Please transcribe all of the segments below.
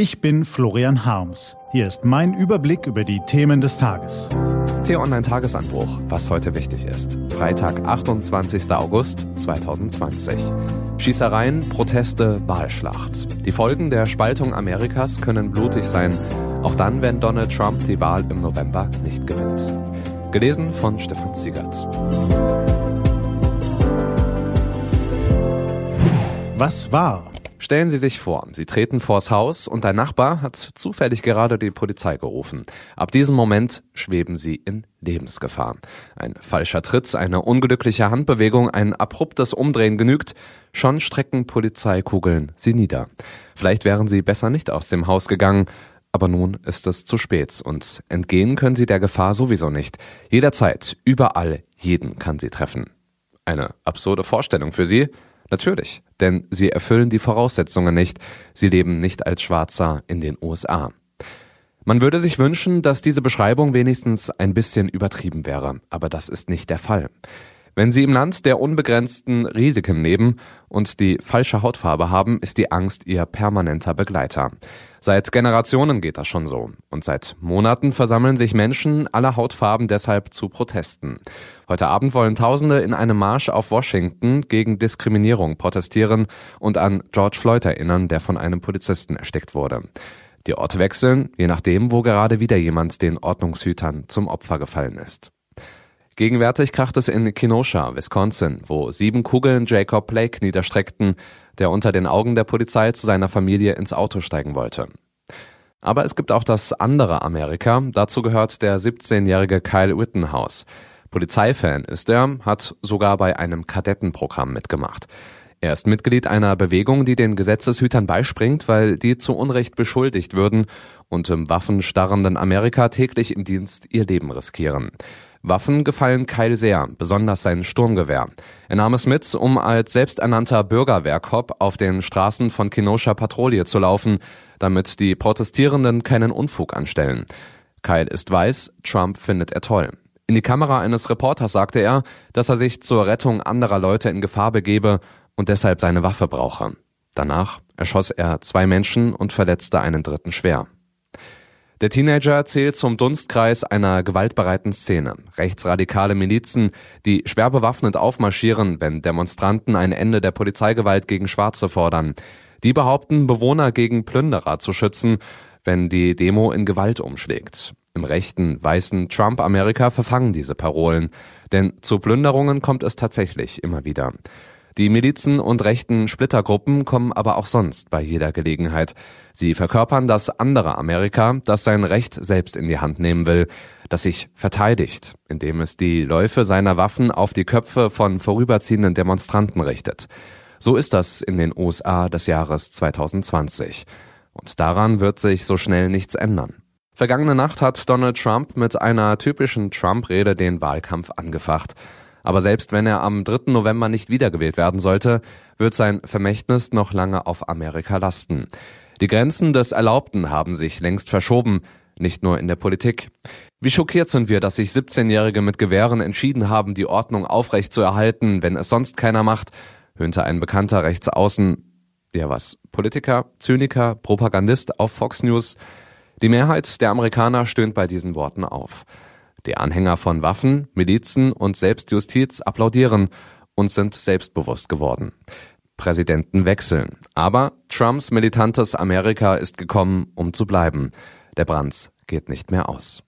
Ich bin Florian Harms. Hier ist mein Überblick über die Themen des Tages. T-Online Tagesanbruch, was heute wichtig ist. Freitag, 28. August 2020. Schießereien, Proteste, Wahlschlacht. Die Folgen der Spaltung Amerikas können blutig sein, auch dann, wenn Donald Trump die Wahl im November nicht gewinnt. Gelesen von Stefan Ziegert. Was war? Stellen Sie sich vor, Sie treten vors Haus und ein Nachbar hat zufällig gerade die Polizei gerufen. Ab diesem Moment schweben Sie in Lebensgefahr. Ein falscher Tritt, eine unglückliche Handbewegung, ein abruptes Umdrehen genügt, schon strecken Polizeikugeln Sie nieder. Vielleicht wären Sie besser nicht aus dem Haus gegangen, aber nun ist es zu spät und entgehen können Sie der Gefahr sowieso nicht. Jederzeit, überall, jeden kann Sie treffen. Eine absurde Vorstellung für Sie? Natürlich, denn sie erfüllen die Voraussetzungen nicht. Sie leben nicht als Schwarzer in den USA. Man würde sich wünschen, dass diese Beschreibung wenigstens ein bisschen übertrieben wäre, aber das ist nicht der Fall. Wenn Sie im Land der unbegrenzten Risiken leben und die falsche Hautfarbe haben, ist die Angst Ihr permanenter Begleiter. Seit Generationen geht das schon so. Und seit Monaten versammeln sich Menschen aller Hautfarben deshalb zu Protesten. Heute Abend wollen Tausende in einem Marsch auf Washington gegen Diskriminierung protestieren und an George Floyd erinnern, der von einem Polizisten erstickt wurde. Die Orte wechseln, je nachdem, wo gerade wieder jemand den Ordnungshütern zum Opfer gefallen ist. Gegenwärtig kracht es in Kenosha, Wisconsin, wo sieben Kugeln Jacob Blake niederstreckten, der unter den Augen der Polizei zu seiner Familie ins Auto steigen wollte. Aber es gibt auch das andere Amerika. Dazu gehört der 17-jährige Kyle Rittenhouse. Polizeifan ist er, hat sogar bei einem Kadettenprogramm mitgemacht. Er ist Mitglied einer Bewegung, die den Gesetzeshütern beispringt, weil die zu Unrecht beschuldigt würden und im waffenstarrenden Amerika täglich im Dienst ihr Leben riskieren. Waffen gefallen Kyle sehr, besonders sein Sturmgewehr. Er nahm es mit, um als selbsternannter Bürgerwehrkopf auf den Straßen von Kenosha Patrouille zu laufen, damit die Protestierenden keinen Unfug anstellen. Kyle ist weiß, Trump findet er toll. In die Kamera eines Reporters sagte er, dass er sich zur Rettung anderer Leute in Gefahr begebe und deshalb seine Waffe brauche. Danach erschoss er zwei Menschen und verletzte einen dritten schwer. Der Teenager zählt zum Dunstkreis einer gewaltbereiten Szene. Rechtsradikale Milizen, die schwer bewaffnet aufmarschieren, wenn Demonstranten ein Ende der Polizeigewalt gegen Schwarze fordern. Die behaupten, Bewohner gegen Plünderer zu schützen, wenn die Demo in Gewalt umschlägt. Im rechten, weißen Trump-Amerika verfangen diese Parolen. Denn zu Plünderungen kommt es tatsächlich immer wieder. Die Milizen und rechten Splittergruppen kommen aber auch sonst bei jeder Gelegenheit. Sie verkörpern das andere Amerika, das sein Recht selbst in die Hand nehmen will, das sich verteidigt, indem es die Läufe seiner Waffen auf die Köpfe von vorüberziehenden Demonstranten richtet. So ist das in den USA des Jahres 2020. Und daran wird sich so schnell nichts ändern. Vergangene Nacht hat Donald Trump mit einer typischen Trump-Rede den Wahlkampf angefacht. Aber selbst wenn er am 3. November nicht wiedergewählt werden sollte, wird sein Vermächtnis noch lange auf Amerika lasten. Die Grenzen des Erlaubten haben sich längst verschoben, nicht nur in der Politik. Wie schockiert sind wir, dass sich 17-Jährige mit Gewehren entschieden haben, die Ordnung aufrecht zu erhalten, wenn es sonst keiner macht, höhnte ein bekannter Rechtsaußen, ja was, Politiker, Zyniker, Propagandist auf Fox News. Die Mehrheit der Amerikaner stöhnt bei diesen Worten auf. Die Anhänger von Waffen, Milizen und Selbstjustiz applaudieren und sind selbstbewusst geworden. Präsidenten wechseln. Aber Trumps militantes Amerika ist gekommen, um zu bleiben. Der Brand geht nicht mehr aus.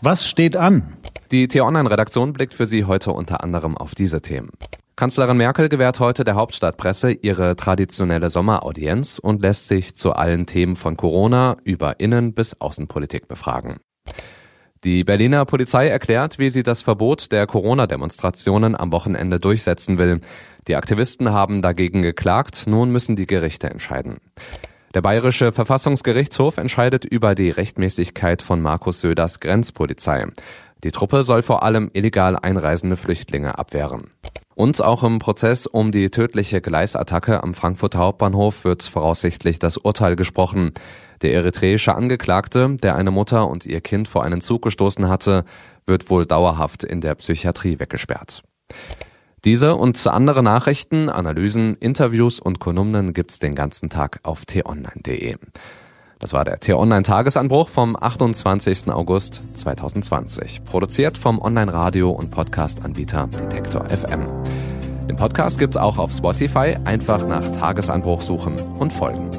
Was steht an? Die T-Online-Redaktion blickt für Sie heute unter anderem auf diese Themen. Kanzlerin Merkel gewährt heute der Hauptstadtpresse ihre traditionelle Sommeraudienz und lässt sich zu allen Themen von Corona über Innen- bis Außenpolitik befragen. Die Berliner Polizei erklärt, wie sie das Verbot der Corona-Demonstrationen am Wochenende durchsetzen will. Die Aktivisten haben dagegen geklagt, nun müssen die Gerichte entscheiden. Der Bayerische Verfassungsgerichtshof entscheidet über die Rechtmäßigkeit von Markus Söders Grenzpolizei. Die Truppe soll vor allem illegal einreisende Flüchtlinge abwehren. Und auch im Prozess um die tödliche Gleisattacke am Frankfurter Hauptbahnhof wird voraussichtlich das Urteil gesprochen. Der eritreische Angeklagte, der eine Mutter und ihr Kind vor einen Zug gestoßen hatte, wird wohl dauerhaft in der Psychiatrie weggesperrt. Diese und andere Nachrichten, Analysen, Interviews und Kolumnen gibt's den ganzen Tag auf t-online.de. Das war der T-Online-Tagesanbruch vom 28. August 2020. Produziert vom Online-Radio- und Podcast-Anbieter Detektor FM. Den Podcast gibt's auch auf Spotify. Einfach nach Tagesanbruch suchen und folgen.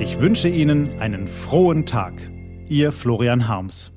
Ich wünsche Ihnen einen frohen Tag. Ihr Florian Harms.